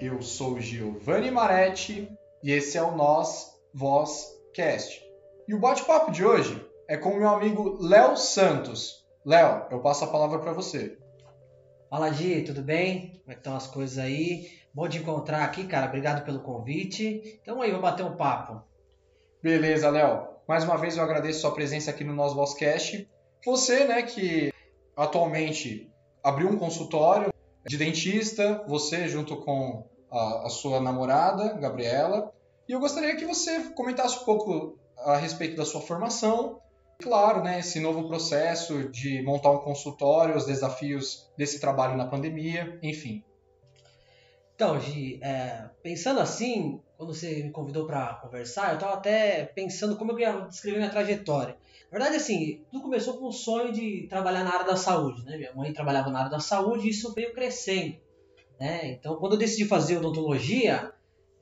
Eu sou Giovanni Maretti e esse é o Nós Voz Cast. E o bate-papo de hoje é com o meu amigo Léo Santos. Léo, eu passo a palavra para você. Fala, Gi, tudo bem? Como é estão as coisas aí? Bom te encontrar aqui, cara. Obrigado pelo convite. Então aí, vou bater um papo. Beleza, Léo. Mais uma vez eu agradeço sua presença aqui no Nós Vozcast. Você, né, que atualmente abriu um consultório de dentista, você junto com a, a sua namorada, Gabriela. E eu gostaria que você comentasse um pouco a respeito da sua formação, claro, né, esse novo processo de montar um consultório, os desafios desse trabalho na pandemia, enfim. Então, Gi, é, pensando assim, quando você me convidou para conversar, eu estava até pensando como eu ia descrever minha trajetória. Na verdade, assim, tudo começou com o sonho de trabalhar na área da saúde, né? Minha mãe trabalhava na área da saúde e isso veio crescendo, né? Então, quando eu decidi fazer odontologia,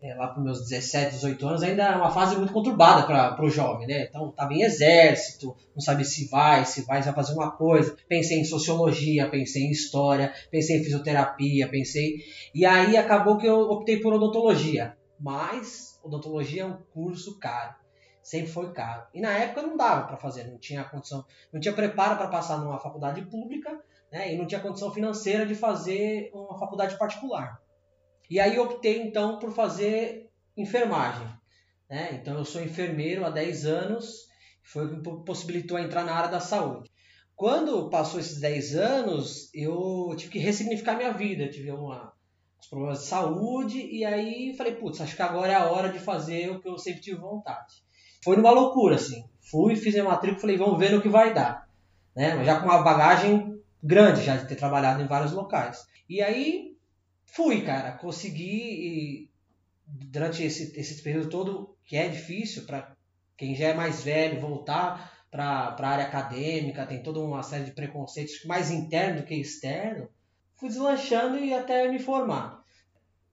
é, lá para meus 17, 18 anos, ainda é uma fase muito conturbada para o jovem, né? Então, estava em exército, não sabia se vai, se vai, se vai fazer uma coisa. Pensei em sociologia, pensei em história, pensei em fisioterapia, pensei. E aí acabou que eu optei por odontologia. Mas odontologia é um curso caro. Sempre foi caro. E na época não dava para fazer, não tinha condição, não tinha preparo para passar numa faculdade pública, né? E não tinha condição financeira de fazer uma faculdade particular. E aí optei então por fazer enfermagem. Né? Então eu sou enfermeiro há 10 anos, foi o que possibilitou entrar na área da saúde. Quando passou esses 10 anos, eu tive que ressignificar minha vida. Eu tive uma, uns problemas de saúde e aí falei, putz, acho que agora é a hora de fazer o que eu sempre tive vontade. Foi numa loucura, assim. Fui, fiz a matrícula, falei, vamos ver no que vai dar. Né? Já com uma bagagem grande, já de ter trabalhado em vários locais. E aí fui, cara, consegui durante esse, esse período todo, que é difícil para quem já é mais velho, voltar para a área acadêmica, tem toda uma série de preconceitos mais interno do que externo, fui deslanchando e até me formar.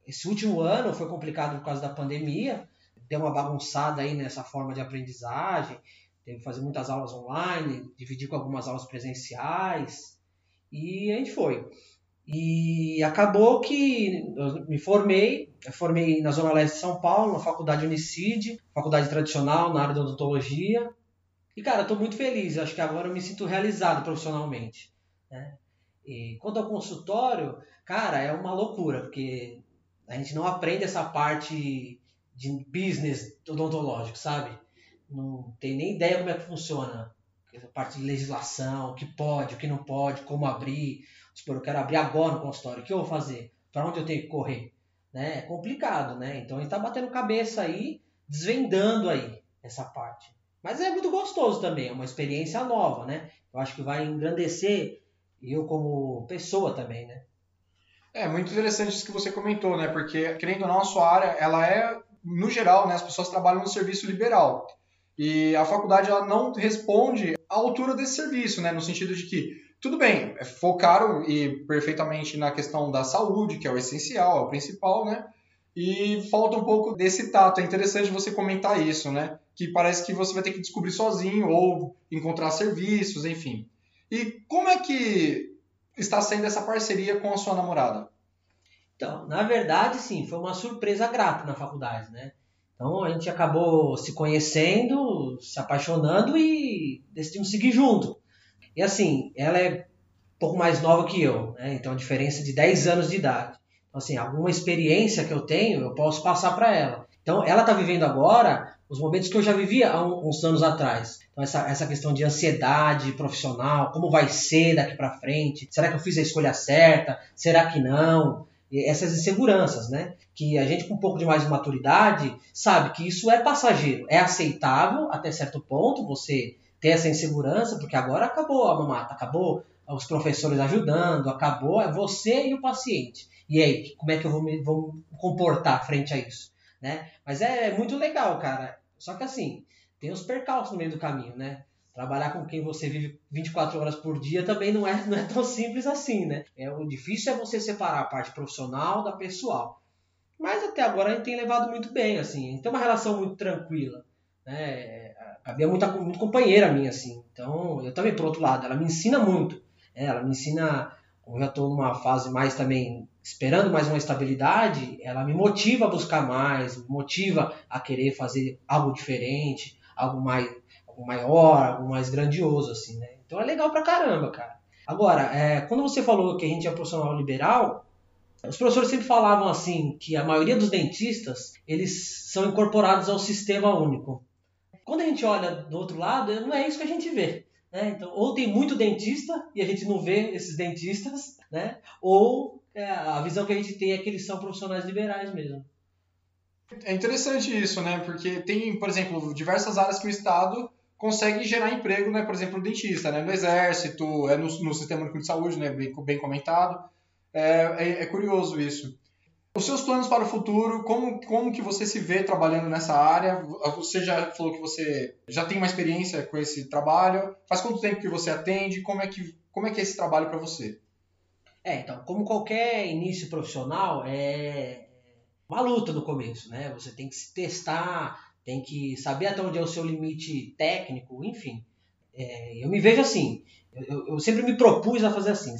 Esse último ano foi complicado por causa da pandemia, deu uma bagunçada aí nessa forma de aprendizagem, teve que fazer muitas aulas online, dividir com algumas aulas presenciais, e a gente foi. E acabou que eu me formei, eu formei na Zona Leste de São Paulo, na Faculdade Unicid, faculdade tradicional na área da odontologia. E, cara, estou muito feliz, acho que agora eu me sinto realizado profissionalmente. Né? E quanto ao consultório, cara, é uma loucura, porque a gente não aprende essa parte de business odontológico, sabe? Não tem nem ideia como é que funciona. A parte de legislação, o que pode, o que não pode, como abrir, Supor, eu quero abrir agora no consultório, o que eu vou fazer? Para onde eu tenho que correr? Né? É complicado, né? Então a gente está batendo cabeça aí, desvendando aí essa parte. Mas é muito gostoso também, é uma experiência nova, né? Eu acho que vai engrandecer eu como pessoa também, né? É muito interessante isso que você comentou, né? Porque, querendo ou não, a sua área, ela é, no geral, né? As pessoas trabalham no serviço liberal. E a faculdade, ela não responde à altura desse serviço, né? No sentido de que tudo bem, focaram e perfeitamente na questão da saúde, que é o essencial, é o principal, né? E falta um pouco desse tato. É interessante você comentar isso, né? Que parece que você vai ter que descobrir sozinho ou encontrar serviços, enfim. E como é que está sendo essa parceria com a sua namorada? Então, na verdade, sim, foi uma surpresa grata na faculdade, né? Então a gente acabou se conhecendo, se apaixonando e decidimos seguir junto. E assim, ela é um pouco mais nova que eu, né? então a diferença de 10 anos de idade. Então, assim, alguma experiência que eu tenho, eu posso passar para ela. Então, ela está vivendo agora os momentos que eu já vivia há uns anos atrás. Então, essa, essa questão de ansiedade profissional, como vai ser daqui para frente? Será que eu fiz a escolha certa? Será que não? Essas inseguranças, né? Que a gente, com um pouco de mais de maturidade, sabe que isso é passageiro, é aceitável até certo ponto, você ter essa insegurança, porque agora acabou a mamata, acabou os professores ajudando, acabou é você e o paciente. E aí, como é que eu vou me, vou comportar frente a isso? Né? Mas é muito legal, cara. Só que assim, tem os percalços no meio do caminho, né? Trabalhar com quem você vive 24 horas por dia também não é, não é tão simples assim, né? É, o difícil é você separar a parte profissional da pessoal. Mas até agora a gente tem levado muito bem, assim. A gente tem uma relação muito tranquila. Né? havia muita muito companheira minha, assim. Então, eu também, por outro lado, ela me ensina muito. Né? Ela me ensina como já estou numa fase mais também esperando mais uma estabilidade, ela me motiva a buscar mais, me motiva a querer fazer algo diferente, algo mais algo maior, algo mais grandioso, assim, né? Então é legal pra caramba, cara. Agora, é, quando você falou que a gente é profissional liberal, os professores sempre falavam assim que a maioria dos dentistas eles são incorporados ao sistema único. Quando a gente olha do outro lado, não é isso que a gente vê. Né? Então, ou tem muito dentista e a gente não vê esses dentistas, né? ou é, a visão que a gente tem é que eles são profissionais liberais mesmo. É interessante isso, né? Porque tem, por exemplo, diversas áreas que o Estado consegue gerar emprego, né? Por exemplo, o dentista, né? No exército, é no, no sistema de saúde, né? Bem, bem comentado. É, é, é, curioso isso. Os seus planos para o futuro, como, como que você se vê trabalhando nessa área? Você já falou que você já tem uma experiência com esse trabalho. Faz quanto tempo que você atende? Como é que, como é, que é esse trabalho para você? É, então, como qualquer início profissional, é uma luta no começo, né? Você tem que se testar, tem que saber até onde é o seu limite técnico, enfim. É, eu me vejo assim, eu, eu, sempre me propus a fazer assim,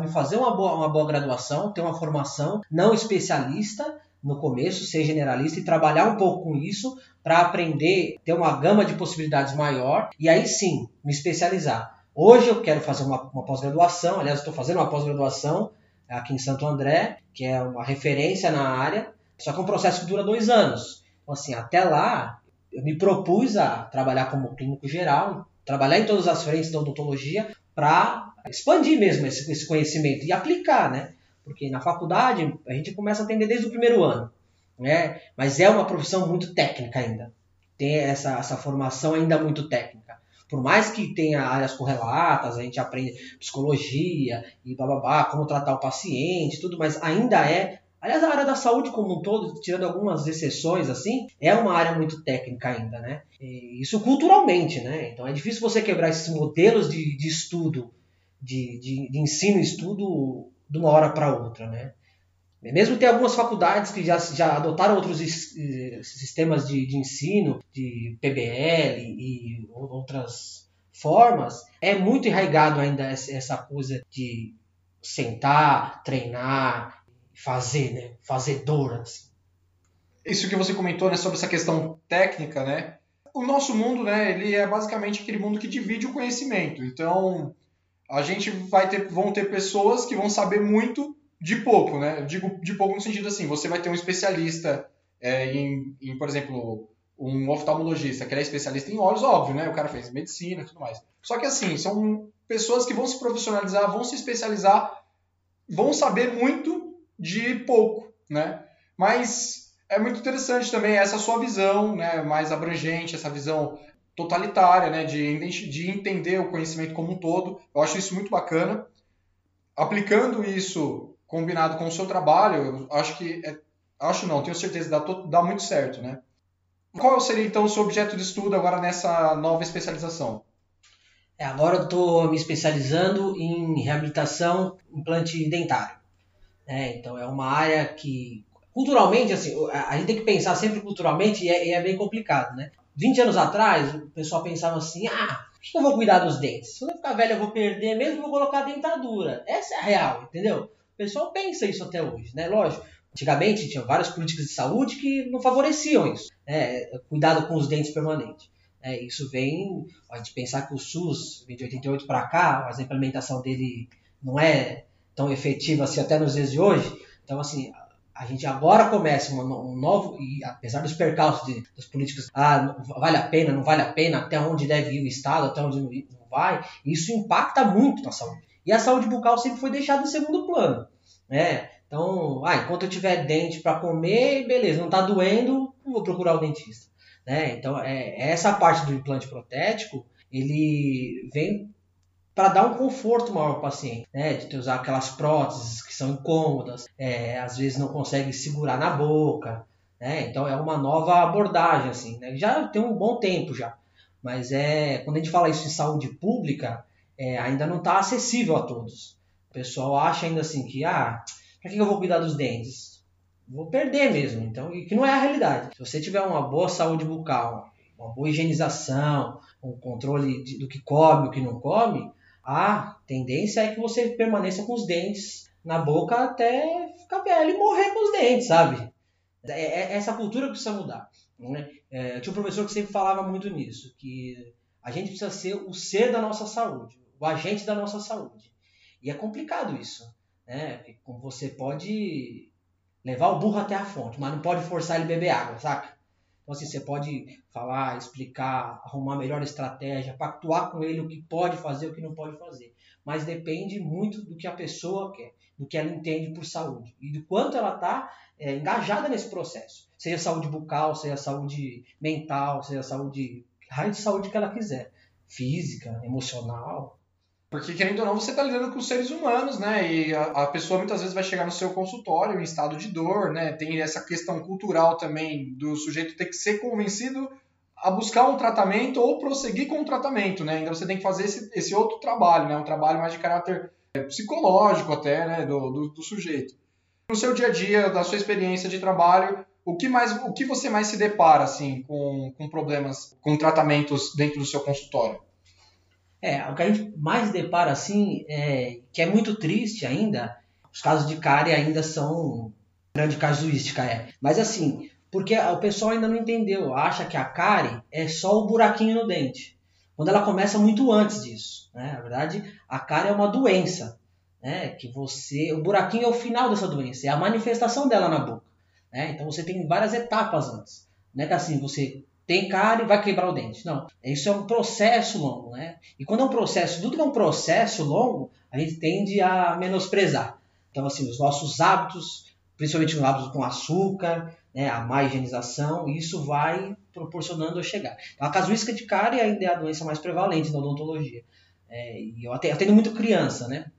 me fazer uma boa, uma boa graduação, ter uma formação não especialista no começo, ser generalista e trabalhar um pouco com isso para aprender, ter uma gama de possibilidades maior e aí sim me especializar. Hoje eu quero fazer uma, uma pós-graduação, aliás, estou fazendo uma pós-graduação aqui em Santo André, que é uma referência na área, só que é um processo que dura dois anos. Então, assim, até lá, eu me propus a trabalhar como clínico geral, trabalhar em todas as frentes da odontologia para expandir mesmo esse, esse, conhecimento e aplicar, né? Porque na faculdade a gente começa a atender desde o primeiro ano, né? Mas é uma profissão muito técnica ainda. Tem essa, essa formação ainda muito técnica. Por mais que tenha áreas correlatas, a gente aprende psicologia e bababá, como tratar o paciente, tudo, mas ainda é Aliás, a área da saúde como um todo, tirando algumas exceções assim, é uma área muito técnica ainda, né? E isso culturalmente, né? Então é difícil você quebrar esses modelos de, de estudo, de, de, de ensino e estudo de uma hora para outra, né? Mesmo tem algumas faculdades que já, já adotaram outros sistemas de, de ensino, de PBL e outras formas, é muito enraigado ainda essa coisa de sentar, treinar, fazer, né? Fazedor, assim. Isso que você comentou, né, sobre essa questão técnica, né? O nosso mundo, né, ele é basicamente aquele mundo que divide o conhecimento. Então, a gente vai ter, vão ter pessoas que vão saber muito de pouco, né? Digo de pouco no sentido assim, você vai ter um especialista é, em, em, por exemplo, um oftalmologista que é especialista em olhos, óbvio, né? O cara fez medicina e tudo mais. Só que assim, são pessoas que vão se profissionalizar, vão se especializar, vão saber muito de pouco, né? Mas é muito interessante também essa sua visão, né, mais abrangente, essa visão totalitária, né, de, de entender o conhecimento como um todo. Eu acho isso muito bacana. Aplicando isso combinado com o seu trabalho, eu acho que é, acho não, tenho certeza dá, dá muito certo, né? Qual seria então o seu objeto de estudo agora nessa nova especialização? É, agora eu estou me especializando em reabilitação implante dentário. É, então é uma área que culturalmente, assim, a gente tem que pensar sempre culturalmente e é, e é, bem complicado, né? 20 anos atrás, o pessoal pensava assim, ah, por que eu vou cuidar dos dentes? Se eu ficar velho eu vou perder mesmo, vou colocar dentadura. Essa é a real, entendeu? O pessoal pensa isso até hoje, né? Lógico, antigamente tinha várias políticas de saúde que não favoreciam isso, né? Cuidado com os dentes permanentes. É, isso vem, a gente pensar que o SUS de 88 para cá, mas a implementação dele não é tão efetiva assim até nos dias de hoje. Então, assim, a gente agora começa um, novo, e apesar dos percalços de, dos políticos, ah, vale a pena, não vale a pena, até onde deve ir o Estado, até onde não, vai, isso impacta muito na saúde. E a saúde bucal sempre foi deixada em segundo plano. Né? Então, ah, enquanto eu tiver dente para comer, beleza, não está doendo, vou procurar o dentista. Né? Então, é, essa parte do implante protético, ele vem para dar um conforto maior ao paciente, né? De usar aquelas próteses que são incômodas, é, às vezes não consegue segurar na boca, né? Então é uma nova abordagem, assim, né? Já tem um bom tempo já, mas é quando a gente fala isso em saúde pública, é, ainda não está acessível a todos. O pessoal acha ainda assim que, ah, para que eu vou cuidar dos dentes? Vou perder mesmo, então, e que não é a realidade. Se você tiver uma boa saúde bucal, uma boa higienização, um controle de, do que come, o que não come, A tendência é que você permaneça com os dentes na boca até ficar velho e morrer com os dentes, sabe? É, é, essa cultura precisa mudar. Né? É, tinha um professor que sempre falava muito nisso, que a gente precisa ser o ser da nossa saúde, o agente da nossa saúde. E é complicado isso, né? Você pode levar o burro até a fonte, mas não pode forçar ele a beber água, saca? Então, assim, você pode falar, explicar, arrumar melhor estratégia, pactuar com ele o que pode fazer o que não pode fazer. Mas depende muito do que a pessoa quer, do que ela entende por saúde e do quanto ela está é, engajada nesse processo. Seja saúde bucal, seja saúde mental, seja saúde, raio de saúde que ela quiser. Física, emocional, porque, querendo ou não, você está lidando com seres humanos, né? E a, a, pessoa muitas vezes vai chegar no seu consultório em estado de dor, né? Tem essa questão cultural também do sujeito ter que ser convencido a buscar um tratamento ou prosseguir com o tratamento, né? Então você tem que fazer esse, esse outro trabalho, né? Um trabalho mais de caráter é, psicológico até, né? Do, do, do sujeito. No seu dia a dia, da sua experiência de trabalho, o que mais, o que você mais se depara assim com, com problemas, com tratamentos dentro do seu consultório? É, o que a gente mais depara assim, é, que é muito triste ainda, os casos de cárie ainda são grande casuística, é. Mas assim, porque o pessoal ainda não entendeu, acha que a cárie é só o buraquinho no dente, quando ela começa muito antes disso. Né? Na verdade, a cárie é uma doença, né? que você, o buraquinho é o final dessa doença, é a manifestação dela na boca. Né? Então você tem várias etapas antes. Não é que assim, você tem cárie, vai quebrar o dente. Não, isso é um processo longo, né? E quando é um processo, tudo que é um processo longo, a gente tende a menosprezar. Então, assim, os nossos hábitos, principalmente os hábitos com açúcar, né, a má higienização, isso vai proporcionando a chegar. Então, a casuística de cárie ainda é a doença mais prevalente na odontologia. É, e eu atendo muito criança, né?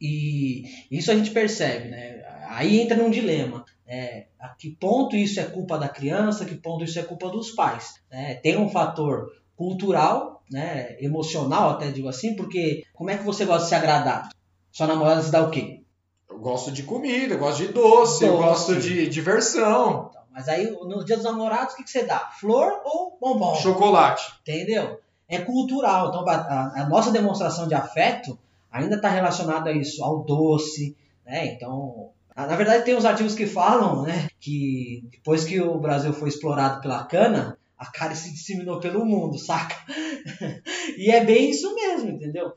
E isso a gente percebe, né? Aí entra num dilema. É, a que ponto isso é culpa da criança, a que ponto isso é culpa dos pais. Né? Tem um fator cultural, né, emocional até digo assim, porque como é que você gosta de se agradar? Sua namorada se dá o quê? Eu gosto de comida, eu gosto de doce, doce. eu gosto de diversão. Então, mas aí no dia dos namorados o que, que você dá? Flor ou bombom? Chocolate. Entendeu? É cultural. Então a, a nossa demonstração de afeto ainda está relacionada a isso, ao doce, né? Então na verdade, tem uns artigos que falam né, que depois que o Brasil foi explorado pela cana, a cárie se disseminou pelo mundo, saca? e é bem isso mesmo, entendeu?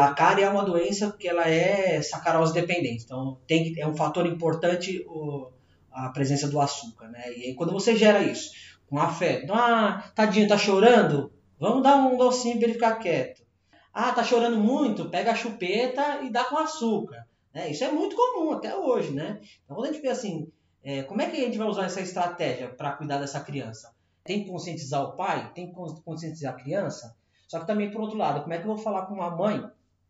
A cárie é uma doença que ela é sacarose dependente, então tem, é um fator importante o, a presença do açúcar, né? E aí, quando você gera isso com afeto, ah, tadinho, tá chorando? Vamos dar um docinho para ele ficar quieto. Ah, tá chorando muito? Pega a chupeta e dá com açúcar. Né? Isso é muito comum até hoje, né? Então, quando a gente vê assim, é, como é que a gente vai usar essa estratégia para cuidar dessa criança? Tem que conscientizar o pai, tem que conscientizar a criança, só que também, por outro lado, como é que eu vou falar com uma mãe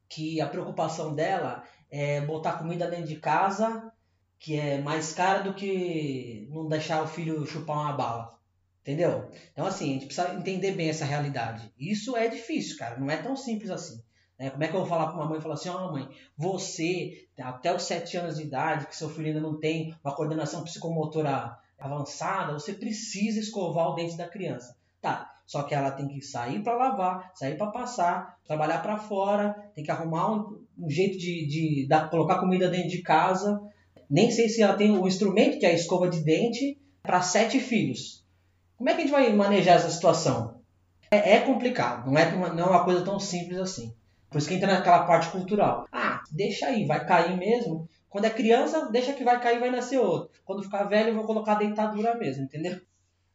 que a preocupação dela é botar comida dentro de casa, que é mais cara do que não deixar o filho chupar uma bala? Entendeu? Então, assim, a gente precisa entender bem essa realidade. Isso é difícil, cara, não é tão simples assim. Né? Como é que eu vou falar para uma mãe e falar assim, ó oh, mãe, você, até os 7 anos de idade, que seu filho ainda não tem uma coordenação psicomotora avançada, você precisa escovar o dente da criança. Tá, só que ela tem que sair para lavar, sair para passar, trabalhar para fora, tem que arrumar um, um jeito de, de dar, colocar comida dentro de casa. Nem sei se ela tem o instrumento, que é a escova de dente, para sete filhos. Como é que a gente vai manejar essa situação? É, é complicado, não é, não é uma coisa tão simples assim. Por isso que entra naquela parte cultural. Ah, deixa aí, vai cair mesmo. Quando é criança, deixa que vai cair e vai nascer outro. Quando ficar velho, eu vou colocar a dentadura mesmo, entendeu?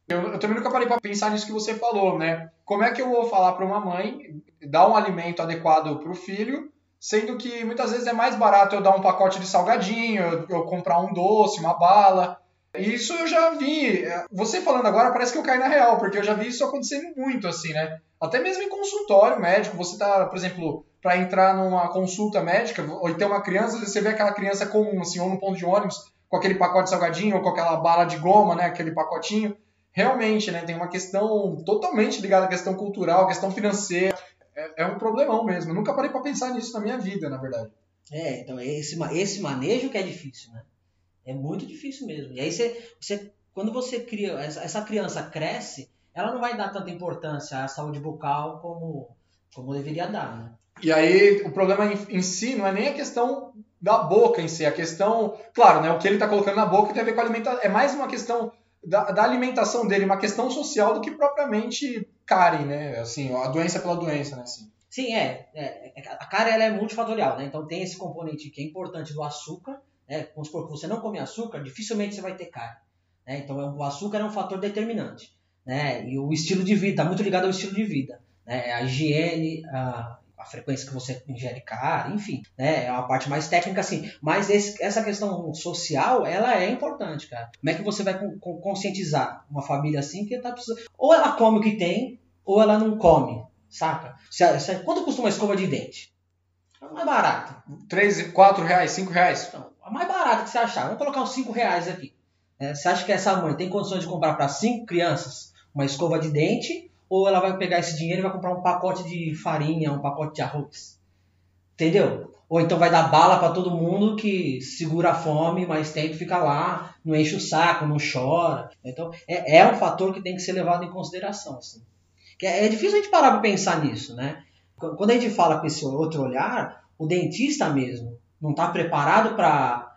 Eu, eu também nunca parei para pensar nisso que você falou, né? Como é que eu vou falar para uma mãe dar um alimento adequado para o filho, sendo que muitas vezes é mais barato eu dar um pacote de salgadinho, eu, eu comprar um doce, uma bala. Isso eu já vi. Você falando agora parece que eu caí na real, porque eu já vi isso acontecendo muito, assim, né? Até mesmo em consultório médico, você tá, por exemplo, para entrar numa consulta médica, ou então uma criança, você vê aquela criança comum, assim, ou no ponto de ônibus, com aquele pacote salgadinho, ou com aquela bala de goma, né? Aquele pacotinho. Realmente, né? Tem uma questão totalmente ligada à questão cultural, à questão financeira. É, é um problemão mesmo. Eu nunca parei para pensar nisso na minha vida, na verdade. É, então esse, esse manejo que é difícil, né? É muito difícil mesmo. E aí você, você quando você cria, essa criança cresce, ela não vai dar tanta importância à saúde bucal como, como deveria dar, né? E aí o problema em, si não é nem a questão da boca em si, a questão, claro, né, o que ele está colocando na boca tem a ver com a alimentação, é mais uma questão da, da, alimentação dele, uma questão social do que propriamente cárie, né, assim, a doença pela doença, né, assim. Sim, é, é a cárie ela é multifatorial, né, então tem esse componente que é importante do açúcar, né, vamos supor que você não come açúcar, dificilmente você vai ter cárie, né, então é o açúcar é um fator determinante, né, e o estilo de vida, está muito ligado ao estilo de vida, né, a higiene, a a frequência que você ingere carne, enfim, né? É uma parte mais técnica, assim. Mas esse, essa questão social, ela é importante, cara. Como é que você vai conscientizar uma família assim que tá precisando. Ou ela come o que tem, ou ela não come, saca? Se, se, quanto custa uma escova de dente? É mais barata. 3, 4 reais, 5 reais? Então, a mais barata que você achar. Vamos colocar uns 5 reais aqui. É, você acha que essa mãe tem condições de comprar para 5 crianças uma escova de dente ou ela vai pegar esse dinheiro e vai comprar um pacote de farinha, um pacote de arroz. Entendeu? Ou então vai dar bala para todo mundo que segura a fome, mas tem que ficar lá, não enche o saco, não chora. Então é, é um fator que tem que ser levado em consideração. Assim. É, é difícil a gente parar para pensar nisso, né? Quando a gente fala com esse outro olhar, o dentista mesmo não está preparado para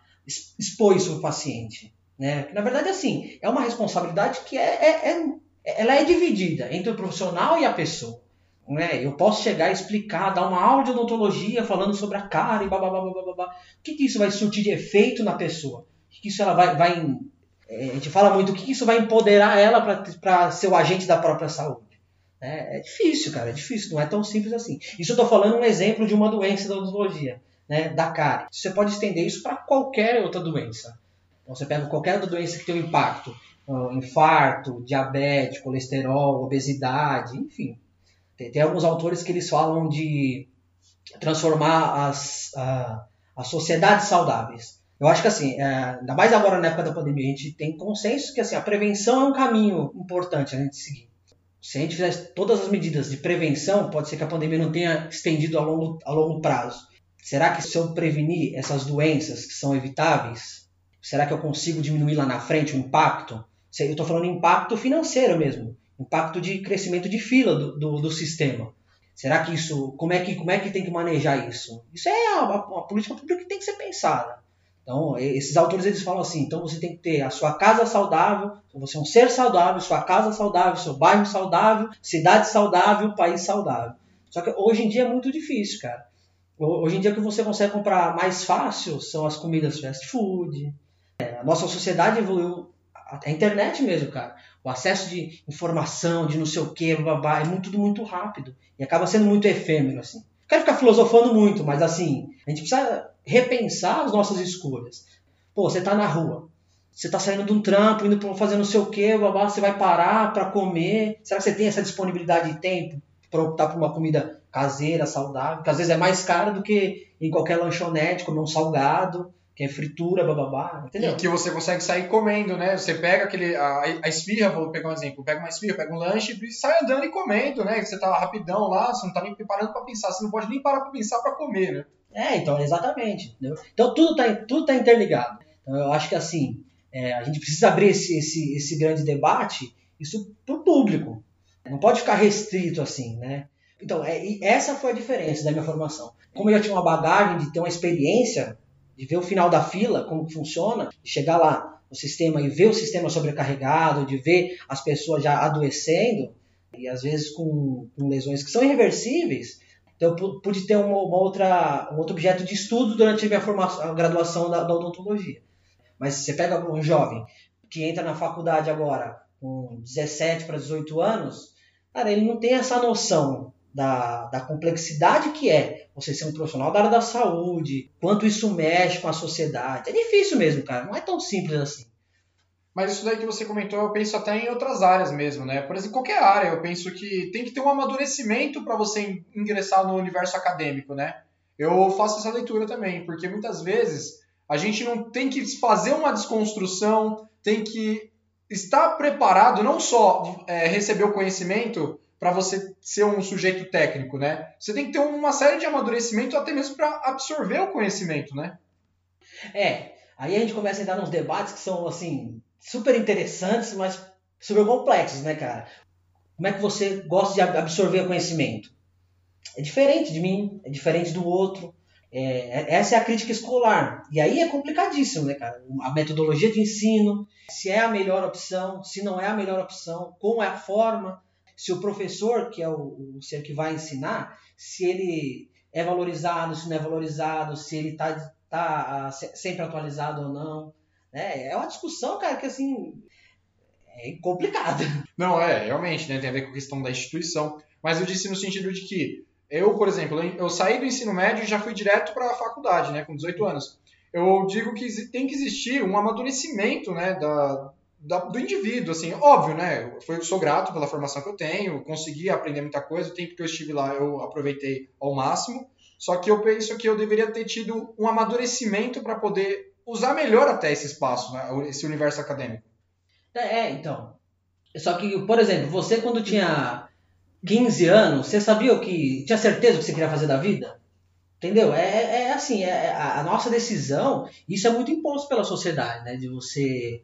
expor isso para o paciente. Né? Que, na verdade, assim, é uma responsabilidade que é, é, é ela é dividida entre o profissional e a pessoa. Né? Eu posso chegar e explicar, dar uma aula de odontologia falando sobre a cara e blá, blá, blá, blá, blá, blá. O que, que isso vai surtir de efeito na pessoa? O que, isso ela vai, vai é, a gente fala muito o que, que isso vai empoderar ela para ser o agente da própria saúde. É, é, difícil, cara, é difícil, não é tão simples assim. Isso eu estou falando um exemplo de uma doença da odontologia, né, da cárie. Você pode estender isso para qualquer outra doença. Então você pega qualquer outra doença que tem um impacto infarto, diabetes, colesterol, obesidade, enfim. Tem, tem, alguns autores que eles falam de transformar as, a, as sociedades saudáveis. Eu acho que assim, é, ainda mais agora na época da pandemia, a gente tem consenso que assim, a prevenção é um caminho importante a gente seguir. Se a gente fizer todas as medidas de prevenção, pode ser que a pandemia não tenha estendido a longo, a longo prazo. Será que se eu prevenir essas doenças que são evitáveis, será que eu consigo diminuir lá na frente o impacto? Eu estou falando impacto financeiro mesmo, impacto de crescimento de fila do, do, do, sistema. Será que isso, como é que, como é que tem que manejar isso? Isso é uma, uma política pública que tem que ser pensada. Então, esses autores eles falam assim: então você tem que ter a sua casa saudável, você é um ser saudável, sua casa saudável, seu bairro saudável, cidade saudável, país saudável. Só que hoje em dia é muito difícil, cara. Hoje em dia o que você consegue comprar mais fácil são as comidas fast food. É, a nossa sociedade evoluiu a internet mesmo, cara. O acesso de informação, de não sei o que, babá, é muito, tudo muito rápido. E acaba sendo muito efêmero, assim. Não quero ficar filosofando muito, mas assim, a gente precisa repensar as nossas escolhas. Pô, você tá na rua. Você tá saindo de um trampo, indo pra fazer não sei o que, você vai parar para comer. Será que você tem essa disponibilidade de tempo para optar por uma comida caseira, saudável? Que às vezes é mais cara do que em qualquer lanchonete, comer um salgado que é fritura, bababá, entendeu? E que você consegue sair comendo, né? Você pega aquele, a, a esfirra, vou pegar um exemplo, pega uma esfirra, pega um lanche e sai andando e comendo, né? Você tá rapidão lá, você não tá nem parando para pensar, você não pode nem parar para pensar para comer, né? É, então, exatamente. Entendeu? Então tudo tá, tudo tá interligado. Então eu acho que assim, é, a gente precisa abrir esse, esse, esse grande debate, isso pro público. Não pode ficar restrito assim, né? Então, é, essa foi a diferença da minha formação. Como eu já tinha uma bagagem de ter uma experiência de ver o final da fila, como funciona, de chegar lá no sistema e ver o sistema sobrecarregado, de ver as pessoas já adoecendo, e às vezes com, com lesões que são irreversíveis. Então eu pude ter uma, uma, outra, um outro objeto de estudo durante a minha formação, a graduação da, da odontologia. Mas você pega um jovem que entra na faculdade agora com 17 para 18 anos, cara, ele não tem essa noção da, da complexidade que é você ser um profissional da área da saúde, quanto isso mexe com a sociedade. É difícil mesmo, cara. Não é tão simples assim. Mas isso daí que você comentou, eu penso até em outras áreas mesmo, né? Por exemplo, qualquer área, eu penso que tem que ter um amadurecimento para você ingressar no universo acadêmico, né? Eu faço essa leitura também, porque muitas vezes a gente não tem que fazer uma desconstrução, tem que estar preparado, não só é, receber o conhecimento, para você ser um sujeito técnico, né? Você tem que ter uma série de amadurecimento até mesmo para absorver o conhecimento, né? É, aí a gente começa a entrar nos debates que são, assim, super interessantes, mas super complexos, né, cara? Como é que você gosta de absorver conhecimento? é diferente de mim, é diferente do outro. É, é, essa é a crítica escolar. E aí é complicadíssimo, né, cara? A metodologia de ensino, se é a melhor opção, se não é a melhor opção, como é a forma, se o professor, que é o, o ser que vai ensinar, se ele é valorizado, se não é valorizado, se ele está tá, tá sempre atualizado ou não. Né? É uma discussão, cara, que assim é complicada. Não, é, realmente, né? Tem a ver com a questão da instituição. Mas eu disse no sentido de que eu, por exemplo, eu saí do ensino médio e já fui direto para a faculdade, né, com 18 anos. Eu digo que tem que existir um amadurecimento, né, da, do indivíduo, assim, óbvio, né, eu sou grato pela formação que eu tenho, consegui aprender muita coisa, o tempo que eu estive lá eu aproveitei ao máximo, só que eu penso que eu deveria ter tido um amadurecimento para poder usar melhor até esse espaço, né, esse universo acadêmico. É, é, então. Só que, por exemplo, você quando tinha 15 anos, você sabia o que. Tinha certeza o que você queria fazer da vida? Entendeu? É, é, é assim, é, é a nossa decisão, isso é muito imposto pela sociedade, né? De você.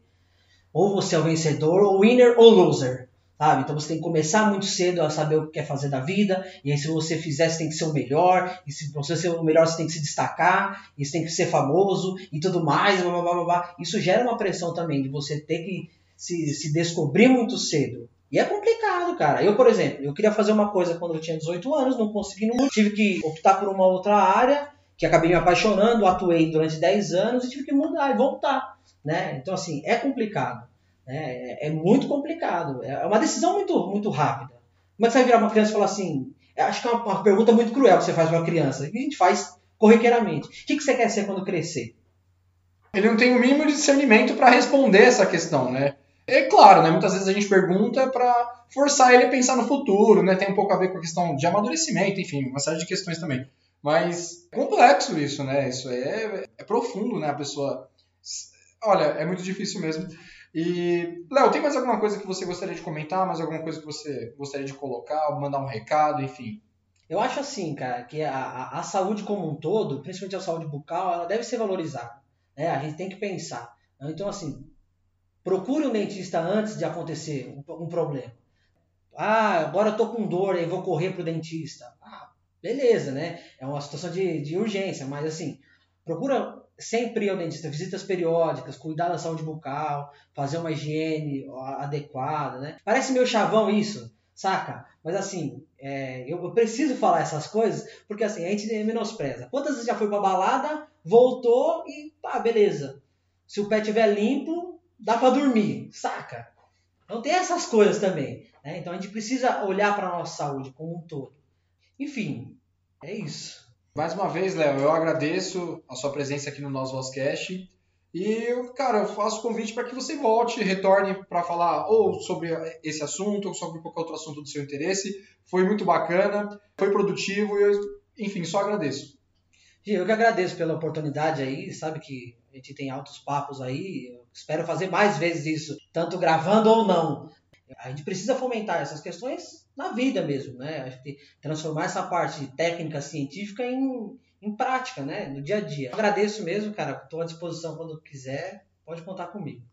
Ou você é o vencedor, ou winner ou loser. Sabe? Então você tem que começar muito cedo a saber o que quer fazer da vida, e aí se você fizer, você tem que ser o melhor, e se você ser o melhor, você tem que se destacar, e você tem que ser famoso, e tudo mais, blá, blá, blá, blá. Isso gera uma pressão também de você ter que se, se descobrir muito cedo. E é complicado, cara. Eu, por exemplo, eu queria fazer uma coisa quando eu tinha 18 anos, não consegui, não tive que optar por uma outra área, que acabei me apaixonando, atuei durante 10 anos e tive que mudar e voltar, né? Então, assim, é complicado. Né? É, é muito complicado. É uma decisão muito, muito rápida. Como é que você vai virar uma criança e falar assim? Acho que é uma, pergunta muito cruel que você faz para uma criança. E a gente faz corriqueiramente. O que, que você quer ser quando crescer? Ele não tem o mínimo discernimento para responder essa questão, né? É claro, né? Muitas vezes a gente pergunta para forçar ele a pensar no futuro, né? Tem um pouco a ver com a questão de amadurecimento, enfim, uma série de questões também. Mas é complexo isso, né? Isso é, é profundo, né? A pessoa. Olha, é muito difícil mesmo. E, Léo, tem mais alguma coisa que você gostaria de comentar? Mais alguma coisa que você gostaria de colocar, mandar um recado, enfim? Eu acho assim, cara, que a, a, saúde como um todo, principalmente a saúde bucal, ela deve ser valorizada. Né? A gente tem que pensar. Então, assim, Procure um dentista antes de acontecer um, um problema. Ah, agora eu tô com dor e vou correr pro dentista. Ah, beleza, né? É uma situação de, de urgência, mas assim, procura sempre ir ao dentista, visitas periódicas, cuidar da saúde bucal, fazer uma higiene adequada, né? Parece meio chavão isso, saca? Mas assim, é, eu preciso falar essas coisas porque assim, a gente menospreza. Quantas vezes já foi pra balada, voltou e tá, beleza. Se o pé estiver limpo, dá para dormir, saca? Então tem essas coisas também. Né? Então a gente precisa olhar para nossa saúde como um todo. Enfim, é isso. Mais uma vez, Léo, eu agradeço a sua presença aqui no nosso Vozcast. E, cara, eu faço convite para que você volte, retorne para falar ou sobre esse assunto, ou sobre qualquer outro assunto do seu interesse. Foi muito bacana, foi produtivo e, eu, enfim, só agradeço. Eu que agradeço pela oportunidade aí, sabe que a gente tem altos papos aí, espero fazer mais vezes isso, tanto gravando ou não. A gente precisa fomentar essas questões na vida mesmo, né? A gente transformar essa parte técnica científica em, em prática, né? No dia a dia. Agradeço mesmo, cara. Estou à disposição quando quiser. Pode contar comigo.